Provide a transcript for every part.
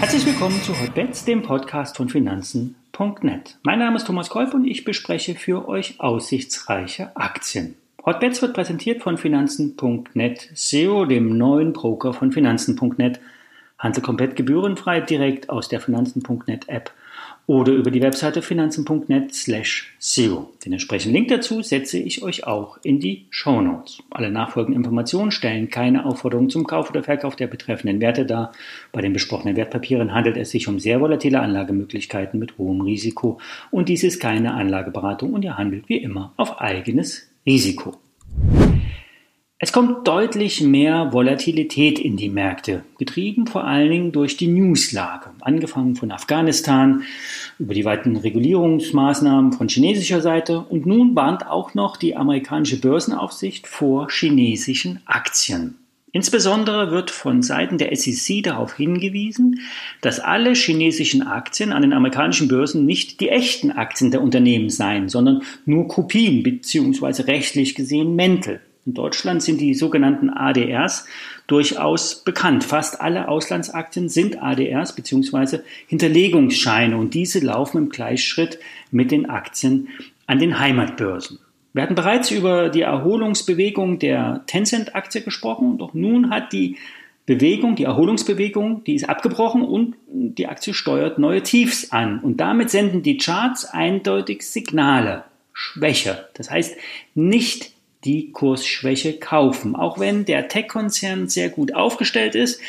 Herzlich willkommen zu Hotbets, dem Podcast von Finanzen.net. Mein Name ist Thomas Kolb und ich bespreche für euch aussichtsreiche Aktien. Hotbets wird präsentiert von Finanzen.net SEO, dem neuen Broker von Finanzen.net. Handel komplett gebührenfrei direkt aus der Finanzen.net App oder über die Webseite finanzen.net slash SEO. Den entsprechenden Link dazu setze ich euch auch in die Show Notes. Alle nachfolgenden Informationen stellen keine Aufforderung zum Kauf oder Verkauf der betreffenden Werte dar. Bei den besprochenen Wertpapieren handelt es sich um sehr volatile Anlagemöglichkeiten mit hohem Risiko und dies ist keine Anlageberatung und ihr handelt wie immer auf eigenes Risiko. Es kommt deutlich mehr Volatilität in die Märkte, getrieben vor allen Dingen durch die Newslage, angefangen von Afghanistan über die weiten Regulierungsmaßnahmen von chinesischer Seite und nun warnt auch noch die amerikanische Börsenaufsicht vor chinesischen Aktien. Insbesondere wird von Seiten der SEC darauf hingewiesen, dass alle chinesischen Aktien an den amerikanischen Börsen nicht die echten Aktien der Unternehmen seien, sondern nur Kopien bzw. rechtlich gesehen Mäntel. In Deutschland sind die sogenannten ADRs durchaus bekannt. Fast alle Auslandsaktien sind ADRs bzw. Hinterlegungsscheine und diese laufen im Gleichschritt mit den Aktien an den Heimatbörsen. Wir hatten bereits über die Erholungsbewegung der Tencent-Aktie gesprochen, doch nun hat die Bewegung, die Erholungsbewegung, die ist abgebrochen und die Aktie steuert neue Tiefs an. Und damit senden die Charts eindeutig Signale. Schwäche. Das heißt, nicht die Kursschwäche kaufen. Auch wenn der Tech-Konzern sehr gut aufgestellt ist,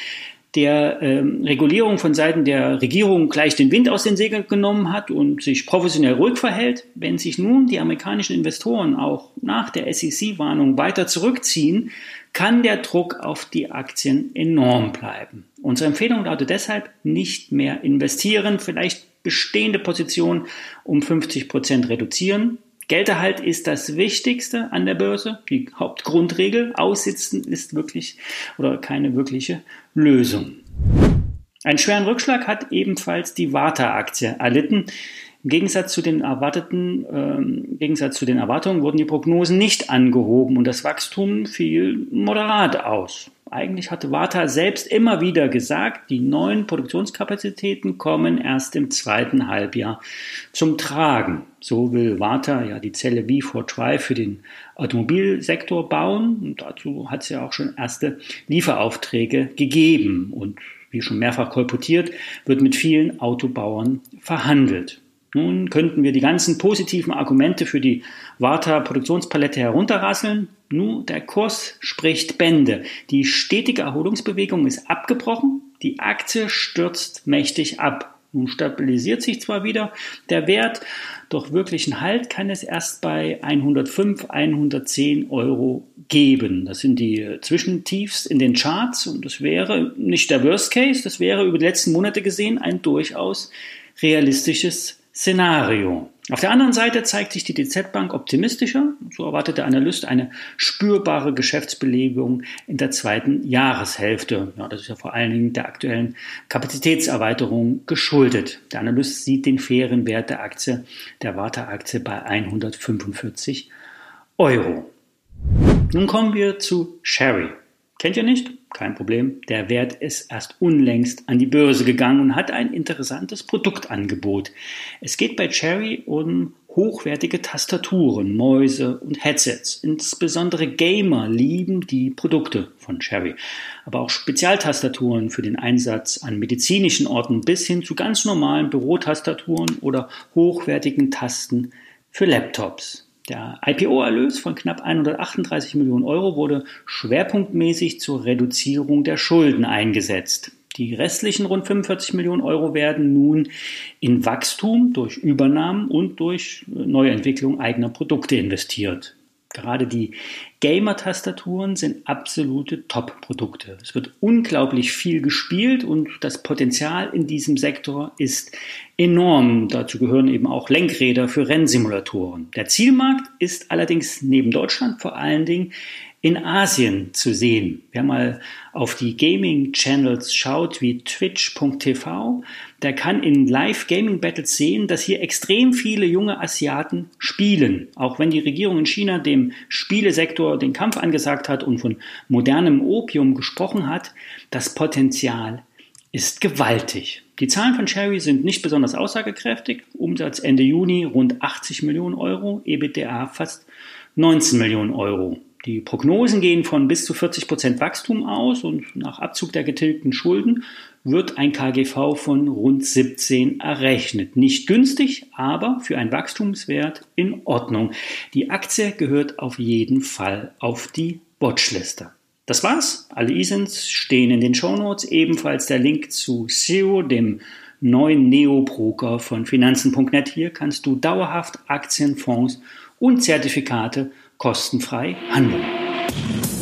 der ähm, Regulierung von Seiten der Regierung gleich den Wind aus den Segeln genommen hat und sich professionell ruhig verhält, wenn sich nun die amerikanischen Investoren auch nach der SEC-Warnung weiter zurückziehen, kann der Druck auf die Aktien enorm bleiben. Unsere Empfehlung lautet deshalb nicht mehr investieren, vielleicht bestehende Positionen um 50 Prozent reduzieren, Gelderhalt ist das Wichtigste an der Börse, die Hauptgrundregel. Aussitzen ist wirklich oder keine wirkliche Lösung. Einen schweren Rückschlag hat ebenfalls die Warta-Aktie erlitten. Im Gegensatz zu den erwarteten, ähm, im Gegensatz zu den Erwartungen wurden die Prognosen nicht angehoben und das Wachstum fiel moderat aus. Eigentlich hatte Warta selbst immer wieder gesagt, die neuen Produktionskapazitäten kommen erst im zweiten Halbjahr zum Tragen. So will Warta ja die Zelle V4 für den Automobilsektor bauen und dazu hat es ja auch schon erste Lieferaufträge gegeben und wie schon mehrfach kolportiert, wird mit vielen Autobauern verhandelt. Nun könnten wir die ganzen positiven Argumente für die Warta-Produktionspalette herunterrasseln. Nun, der Kurs spricht Bände. Die stetige Erholungsbewegung ist abgebrochen. Die Aktie stürzt mächtig ab. Nun stabilisiert sich zwar wieder der Wert, doch wirklichen Halt kann es erst bei 105, 110 Euro geben. Das sind die Zwischentiefs in den Charts und das wäre nicht der Worst Case, das wäre über die letzten Monate gesehen ein durchaus realistisches Szenario. Auf der anderen Seite zeigt sich die DZ Bank optimistischer. So erwartet der Analyst eine spürbare Geschäftsbelegung in der zweiten Jahreshälfte. Ja, das ist ja vor allen Dingen der aktuellen Kapazitätserweiterung geschuldet. Der Analyst sieht den fairen Wert der Aktie, der Warta-Aktie bei 145 Euro. Nun kommen wir zu Sherry. Kennt ihr nicht? Kein Problem. Der Wert ist erst unlängst an die Börse gegangen und hat ein interessantes Produktangebot. Es geht bei Cherry um hochwertige Tastaturen, Mäuse und Headsets. Insbesondere Gamer lieben die Produkte von Cherry. Aber auch Spezialtastaturen für den Einsatz an medizinischen Orten bis hin zu ganz normalen Bürotastaturen oder hochwertigen Tasten für Laptops. Der IPO-Erlös von knapp 138 Millionen Euro wurde schwerpunktmäßig zur Reduzierung der Schulden eingesetzt. Die restlichen rund 45 Millionen Euro werden nun in Wachstum durch Übernahmen und durch Neuentwicklung eigener Produkte investiert. Gerade die Gamer-Tastaturen sind absolute Top-Produkte. Es wird unglaublich viel gespielt und das Potenzial in diesem Sektor ist enorm. Dazu gehören eben auch Lenkräder für Rennsimulatoren. Der Zielmarkt ist allerdings neben Deutschland vor allen Dingen in Asien zu sehen. Wer mal auf die Gaming-Channels schaut wie twitch.tv, der kann in Live-Gaming-Battles sehen, dass hier extrem viele junge Asiaten spielen. Auch wenn die Regierung in China dem Spielesektor den Kampf angesagt hat und von modernem Opium gesprochen hat, das Potenzial ist gewaltig. Die Zahlen von Cherry sind nicht besonders aussagekräftig. Umsatz Ende Juni rund 80 Millionen Euro, EBITDA fast 19 Millionen Euro. Die Prognosen gehen von bis zu 40 Prozent Wachstum aus und nach Abzug der getilgten Schulden wird ein KGV von rund 17 errechnet. Nicht günstig, aber für einen Wachstumswert in Ordnung. Die Aktie gehört auf jeden Fall auf die Watchliste. Das war's. Alle ISINs stehen in den Shownotes. Ebenfalls der Link zu SEO, dem neuen Neo-Broker von Finanzen.net. Hier kannst du dauerhaft Aktien, Fonds und Zertifikate kostenfrei handeln.